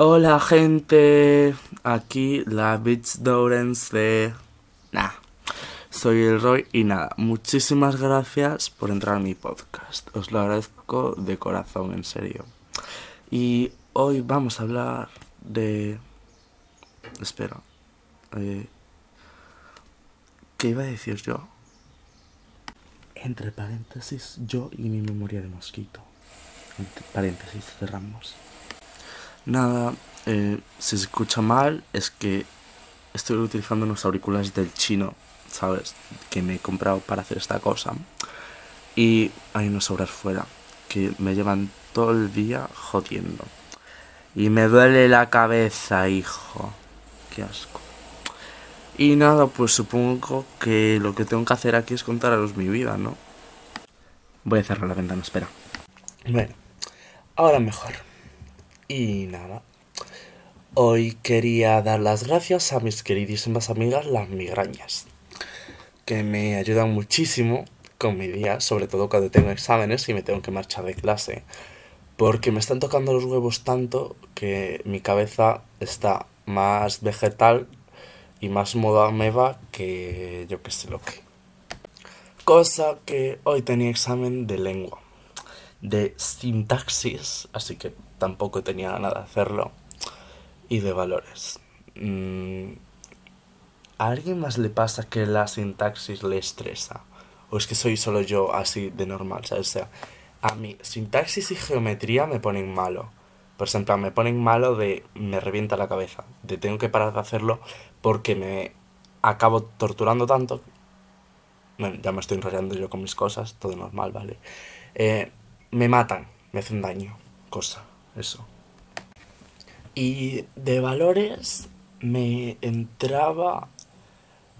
Hola gente, aquí la Beach Dowrens de... Nah, soy el Roy y nada, muchísimas gracias por entrar a mi podcast. Os lo agradezco de corazón, en serio. Y hoy vamos a hablar de... Espera. Eh... ¿Qué iba a decir yo? Entre paréntesis, yo y mi memoria de mosquito. Entre paréntesis, cerramos. Nada, eh, si se escucha mal es que estoy utilizando unos auriculares del chino, ¿sabes? Que me he comprado para hacer esta cosa. Y hay unos obras fuera que me llevan todo el día jodiendo. Y me duele la cabeza, hijo. Qué asco. Y nada, pues supongo que lo que tengo que hacer aquí es contaros mi vida, ¿no? Voy a cerrar la ventana, espera. Bueno, ahora mejor. Y nada. Hoy quería dar las gracias a mis queridísimas amigas las migrañas, que me ayudan muchísimo con mi día, sobre todo cuando tengo exámenes y me tengo que marchar de clase, porque me están tocando los huevos tanto que mi cabeza está más vegetal y más moda va que yo que sé lo que. Cosa que hoy tenía examen de lengua, de sintaxis, así que tampoco tenía nada de hacerlo. Y de valores. Mm, ¿A alguien más le pasa que la sintaxis le estresa? ¿O es que soy solo yo así de normal? O sea, a mí sintaxis y geometría me ponen malo. Por ejemplo, me ponen malo de me revienta la cabeza. De tengo que parar de hacerlo porque me acabo torturando tanto. Bueno, ya me estoy enrollando yo con mis cosas, todo normal, ¿vale? Eh, me matan, me hacen daño, cosa eso. Y de valores me entraba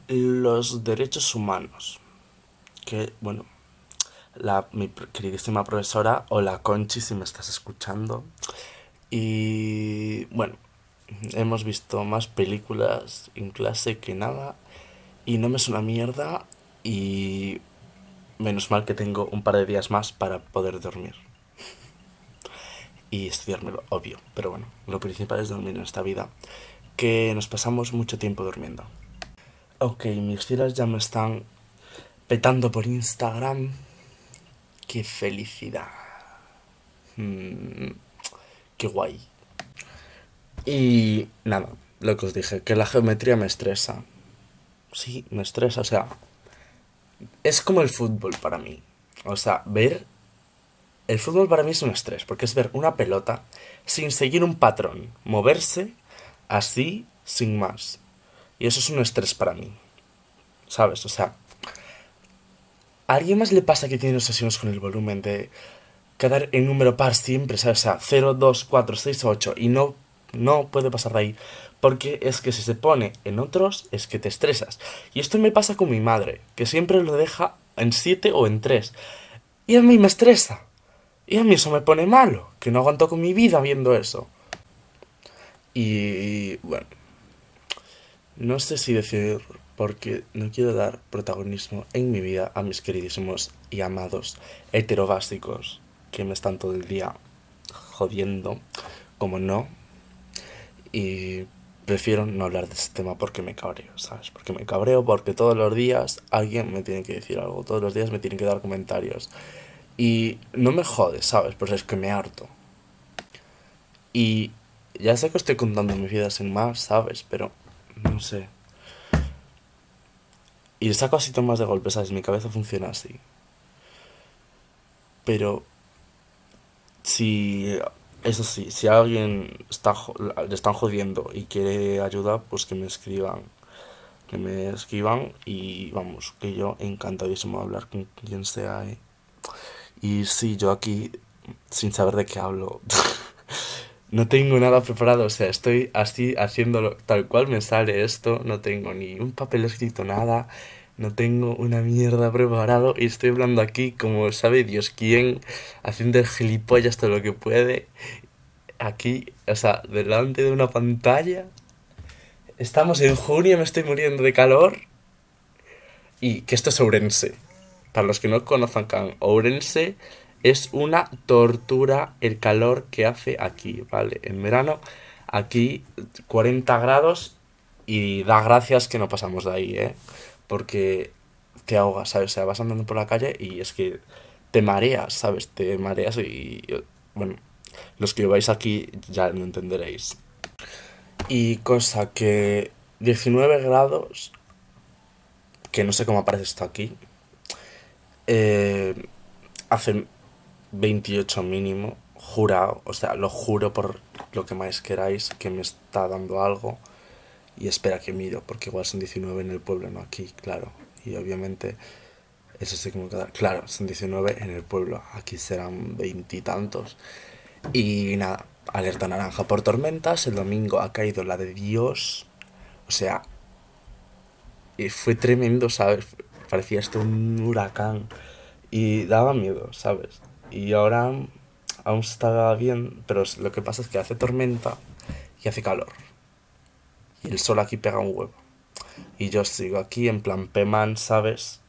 los derechos humanos. Que, bueno, la, mi queridísima profesora, hola Conchi, si me estás escuchando. Y bueno, hemos visto más películas en clase que nada. Y no me es una mierda. Y menos mal que tengo un par de días más para poder dormir y estudiármelo, obvio. Pero bueno, lo principal es dormir en esta vida, que nos pasamos mucho tiempo durmiendo. Ok, mis filas ya me están petando por Instagram. ¡Qué felicidad! Mm, ¡Qué guay! Y nada, lo que os dije, que la geometría me estresa. Sí, me estresa, o sea, es como el fútbol para mí. O sea, ver el fútbol para mí es un estrés, porque es ver una pelota sin seguir un patrón, moverse así, sin más. Y eso es un estrés para mí. ¿Sabes? O sea, ¿a alguien más le pasa que tiene obsesiones con el volumen de quedar en número par siempre, ¿sabes? O sea, 0, 2, 4, 6, 8 y no, no puede pasar de ahí. Porque es que si se pone en otros, es que te estresas. Y esto me pasa con mi madre, que siempre lo deja en 7 o en 3. Y a mí me estresa. Y a mí eso me pone malo, que no aguanto con mi vida viendo eso. Y bueno, no sé si decir porque no quiero dar protagonismo en mi vida a mis queridísimos y amados heterobásicos que me están todo el día jodiendo, como no. Y prefiero no hablar de este tema porque me cabreo, ¿sabes? Porque me cabreo porque todos los días alguien me tiene que decir algo, todos los días me tiene que dar comentarios. Y no me jode, ¿sabes? Pues es que me harto. Y ya sé que estoy contando mi vida sin más, ¿sabes? Pero no sé. Y saco así tomas de golpe, ¿sabes? Mi cabeza funciona así. Pero si eso sí, si alguien está, le están jodiendo y quiere ayuda, pues que me escriban. Que me escriban y vamos, que yo encantadísimo de hablar con quien sea. ¿eh? Y sí, yo aquí, sin saber de qué hablo, no tengo nada preparado, o sea, estoy así haciéndolo tal cual me sale esto, no tengo ni un papel escrito, nada, no tengo una mierda preparado y estoy hablando aquí como sabe Dios quién, haciendo el gilipollas todo lo que puede, aquí, o sea, delante de una pantalla. Estamos en junio, me estoy muriendo de calor. Y que esto es Ourense. Para los que no conozcan Ourense, es una tortura el calor que hace aquí, ¿vale? En verano aquí 40 grados y da gracias que no pasamos de ahí, ¿eh? Porque te ahogas, ¿sabes? O sea, vas andando por la calle y es que te mareas, ¿sabes? Te mareas y, bueno, los que vais aquí ya no entenderéis. Y cosa que 19 grados, que no sé cómo aparece esto aquí, eh, hace 28 mínimo, jurado, o sea, lo juro por lo que más queráis, que me está dando algo. Y espera que miro, porque igual son 19 en el pueblo, no aquí, claro. Y obviamente, eso sí que me queda. Claro, son 19 en el pueblo, aquí serán veintitantos. Y, y nada, alerta naranja por tormentas. El domingo ha caído la de Dios. O sea, y fue tremendo, ¿sabes? Parecía esto un huracán. Y daba miedo, ¿sabes? Y ahora aún estaba bien, pero lo que pasa es que hace tormenta y hace calor. Y el sol aquí pega un huevo. Y yo sigo aquí en plan P-Man, ¿sabes?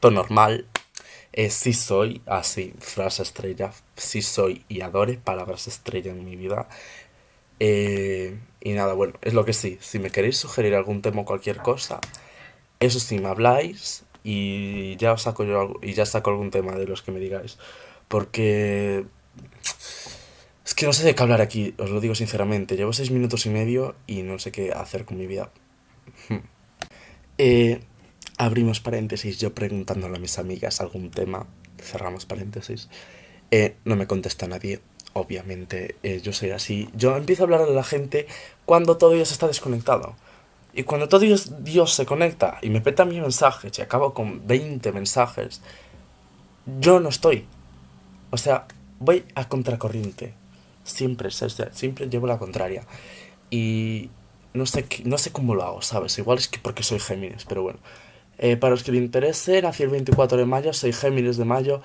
Todo normal. Eh, sí soy, así, frase estrella. Sí soy y adore, palabras estrella en mi vida. Eh, y nada, bueno, es lo que sí. Si me queréis sugerir algún tema o cualquier cosa, eso sí me habláis y ya os saco yo y ya saco algún tema de los que me digáis. Porque que no sé de qué hablar aquí, os lo digo sinceramente. Llevo seis minutos y medio y no sé qué hacer con mi vida. eh, abrimos paréntesis, yo preguntándole a mis amigas algún tema. Cerramos paréntesis. Eh, no me contesta nadie. Obviamente, eh, yo soy así. Yo empiezo a hablar a la gente cuando todo Dios está desconectado. Y cuando todo Dios, Dios se conecta y me peta mi mensaje y acabo con 20 mensajes, yo no estoy. O sea, voy a contracorriente. Siempre, siempre llevo la contraria. Y no sé, no sé cómo lo hago, ¿sabes? Igual es que porque soy Géminis, pero bueno. Eh, para los que le interese, nací el 24 de mayo, soy Géminis de mayo,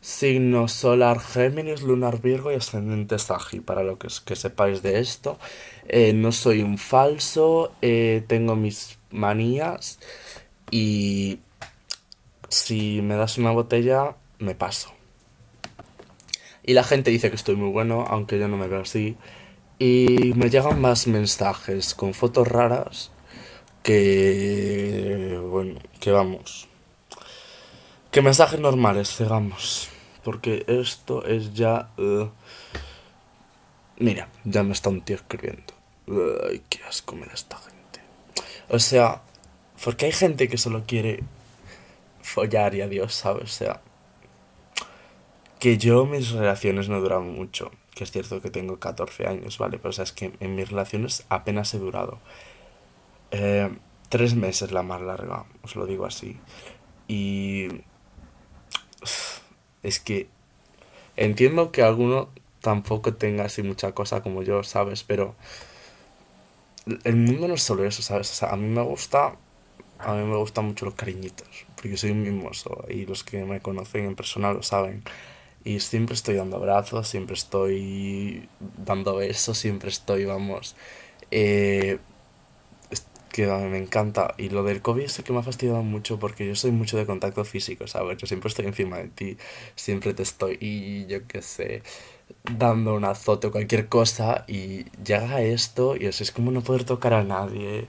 signo solar Géminis, lunar Virgo y ascendente Sagi. Para lo que, que sepáis de esto, eh, no soy un falso, eh, tengo mis manías y si me das una botella, me paso. Y la gente dice que estoy muy bueno, aunque yo no me veo así. Y me llegan más mensajes con fotos raras que... bueno, que vamos. Que mensajes normales, digamos. Porque esto es ya... Uh, mira, ya me está un tío escribiendo. Ay, qué asco me esta gente. O sea, porque hay gente que solo quiere follar y adiós, ¿sabes? O sea, que yo mis relaciones no duran mucho. Que es cierto que tengo 14 años, ¿vale? Pero o sea, es que en mis relaciones apenas he durado. Eh, tres meses la más larga, os lo digo así. Y... Es que... Entiendo que alguno tampoco tenga así mucha cosa como yo, ¿sabes? Pero... El mundo no es solo eso, ¿sabes? O sea, a mí me gusta... A mí me gustan mucho los cariñitos, porque soy un mimoso y los que me conocen en persona lo saben. Y siempre estoy dando abrazos, siempre estoy dando besos, siempre estoy, vamos, eh, que me encanta. Y lo del COVID sé que me ha fastidiado mucho porque yo soy mucho de contacto físico, ¿sabes? Yo siempre estoy encima de ti, siempre te estoy, y yo qué sé, dando un azote o cualquier cosa y llega esto y así es como no poder tocar a nadie.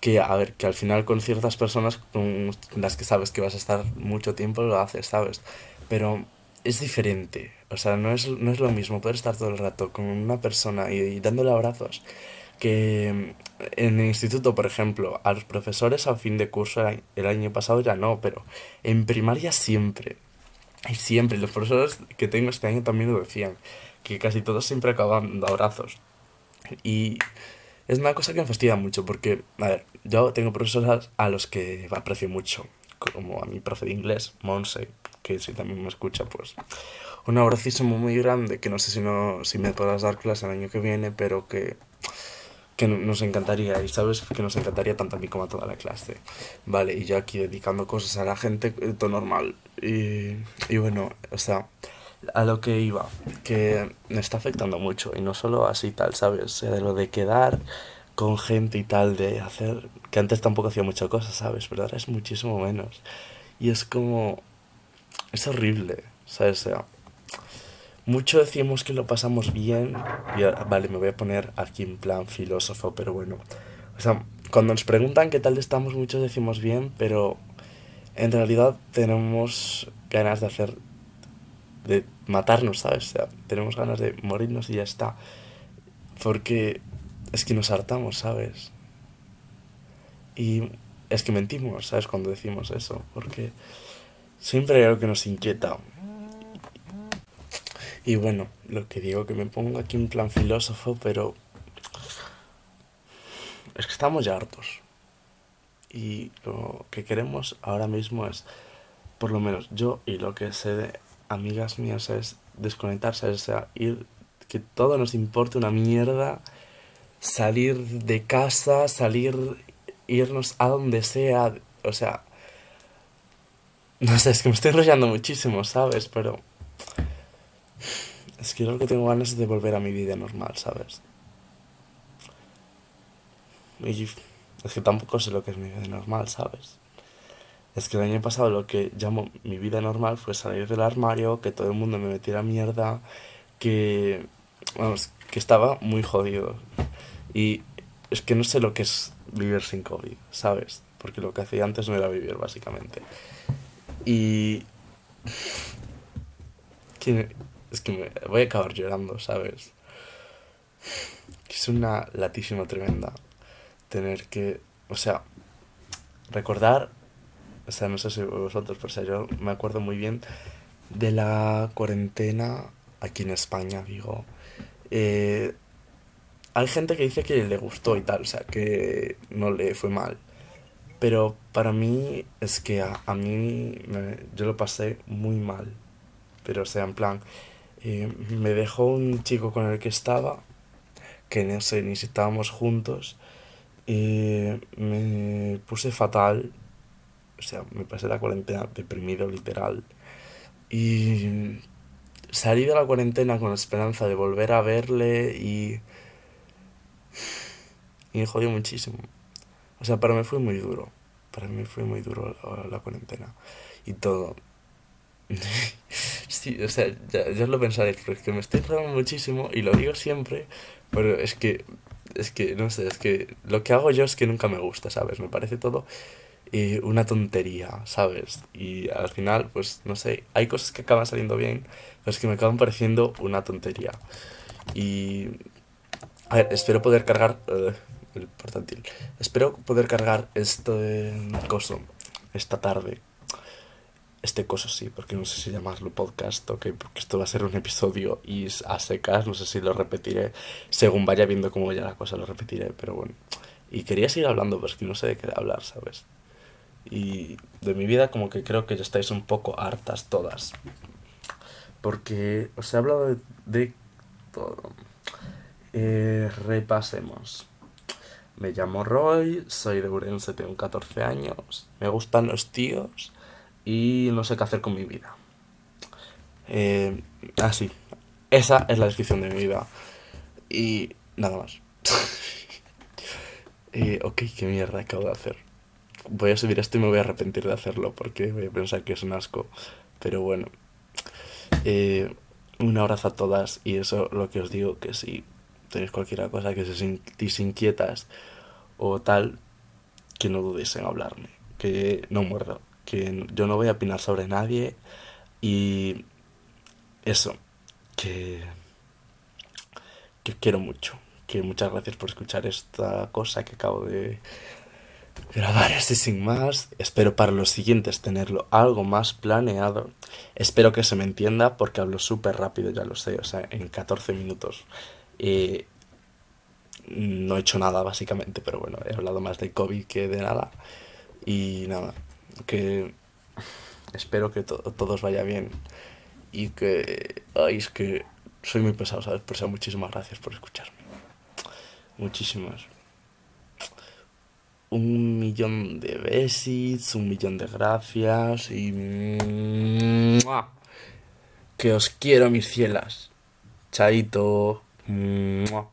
Que, a ver, que al final con ciertas personas con las que sabes que vas a estar mucho tiempo lo haces, ¿sabes? Pero es diferente. O sea, no es, no es lo mismo poder estar todo el rato con una persona y, dándole abrazos que en el instituto, por ejemplo, a los profesores a fin de curso el año pasado ya no, pero en primaria siempre. Y siempre, los profesores que tengo este año también lo decían, que casi todos siempre acaban dando abrazos. Y es una cosa que me fastidia mucho porque, a ver, yo tengo profesores a los que aprecio mucho, como a mi profe de inglés, Monse, que si también me escucha, pues un abracísimo muy grande, que no sé si, no, si me podrás dar clase el año que viene, pero que, que nos encantaría, y sabes que nos encantaría tanto a mí como a toda la clase. Vale, y yo aquí dedicando cosas a la gente, eh, todo normal. Y, y bueno, o sea, a lo que iba, que me está afectando mucho, y no solo así tal, ¿sabes? O sea, de lo de quedar con gente y tal, de hacer, que antes tampoco hacía muchas cosas, ¿sabes? Pero ahora es muchísimo menos. Y es como, es horrible, ¿sabes? O sea, mucho decimos que lo pasamos bien. Vale, me voy a poner aquí en plan filósofo, pero bueno. O sea, cuando nos preguntan qué tal estamos, muchos decimos bien, pero en realidad tenemos ganas de hacer. de matarnos, ¿sabes? O sea, tenemos ganas de morirnos y ya está. Porque es que nos hartamos, ¿sabes? Y es que mentimos, ¿sabes? Cuando decimos eso, porque siempre hay algo que nos inquieta. Y bueno, lo que digo que me pongo aquí un plan filósofo, pero es que estamos ya hartos. Y lo que queremos ahora mismo es, por lo menos yo y lo que sé de amigas mías es desconectarse, o sea, ir, que todo nos importe una mierda, salir de casa, salir irnos a donde sea, o sea, no sé, es que me estoy enrollando muchísimo, ¿sabes? Pero es que lo que tengo ganas de volver a mi vida normal, ¿sabes? Y es que tampoco sé lo que es mi vida normal, ¿sabes? Es que el año pasado lo que llamo mi vida normal fue salir del armario, que todo el mundo me metiera mierda, que, vamos, que estaba muy jodido. Y es que no sé lo que es vivir sin COVID, ¿sabes? Porque lo que hacía antes no era vivir, básicamente. Y... Es que me voy a acabar llorando, ¿sabes? Es una latísima tremenda tener que... O sea, recordar... O sea, no sé si vosotros, pero sea, yo me acuerdo muy bien de la cuarentena aquí en España, digo. Eh, hay gente que dice que le gustó y tal, o sea, que no le fue mal. Pero para mí es que a, mí yo lo pasé muy mal. Pero o sea, en plan, eh, me dejó un chico con el que estaba, que no sé ni si estábamos juntos, y me puse fatal. O sea, me pasé la cuarentena deprimido literal. Y salí de la cuarentena con la esperanza de volver a verle y y me jodió muchísimo. O sea, para mí fue muy duro. Para mí fue muy duro la, cuarentena. Y todo. sí, o sea, ya, ya lo pensaréis, pero es que me estoy enredando muchísimo y lo digo siempre, pero es que, es que, no sé, es que lo que hago yo es que nunca me gusta, ¿sabes? Me parece todo eh, una tontería, ¿sabes? Y al final, pues, no sé, hay cosas que acaban saliendo bien, pero es que me acaban pareciendo una tontería. Y a ver, espero poder cargar uh, el portátil. Espero poder cargar este coso esta tarde. Este coso sí, porque no sé si llamarlo podcast o porque esto va a ser un episodio y a secas, no sé si lo repetiré. Según vaya viendo cómo vaya la cosa, lo repetiré, pero bueno. Y quería seguir hablando, pero es que no sé de qué hablar, ¿sabes? Y de mi vida como que creo que ya estáis un poco hartas todas. Porque os he hablado de, todo eh, repasemos. Me llamo Roy, soy de Urense, tengo 14 años, me gustan los tíos y no sé qué hacer con mi vida. Eh, así, esa es la descripción de mi vida. Y nada más. eh, ok, qué mierda acabo de hacer. Voy a subir esto y me voy a arrepentir de hacerlo porque voy a pensar que es un asco. Pero bueno. Eh, un abrazo a todas y eso lo que os digo que sí tenéis cualquier cosa que se sentís inquietas o tal, que no dudéis en hablarme, que no muerdo, que yo no voy a opinar sobre nadie y eso, que, que quiero mucho, que muchas gracias por escuchar esta cosa que acabo de grabar así sin más. Espero para los siguientes tenerlo algo más planeado. Espero que se me entienda porque hablo súper rápido, ya lo sé, o sea, en 14 minutos eh, no he hecho nada básicamente, pero bueno, he hablado más de COVID que de nada. Y nada, que espero que todo os vaya bien y que... Ay, es que soy muy pesado, ¿sabes? Por eso muchísimas gracias por escucharme. Muchísimas. Un millón de besis, un millón de gracias y... Que os quiero, mis cielas. Chaito. Mua.